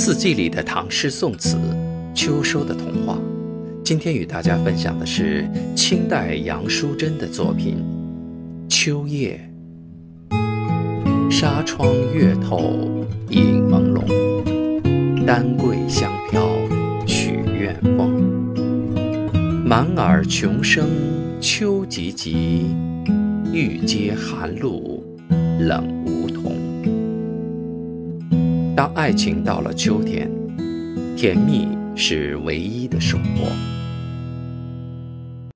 四季里的唐诗宋词，秋收的童话。今天与大家分享的是清代杨淑珍的作品《秋夜》。纱窗月透影朦胧，丹桂香飘曲院风。满耳琼声秋急急，玉阶寒露冷无。当爱情到了秋天，甜蜜是唯一的收获。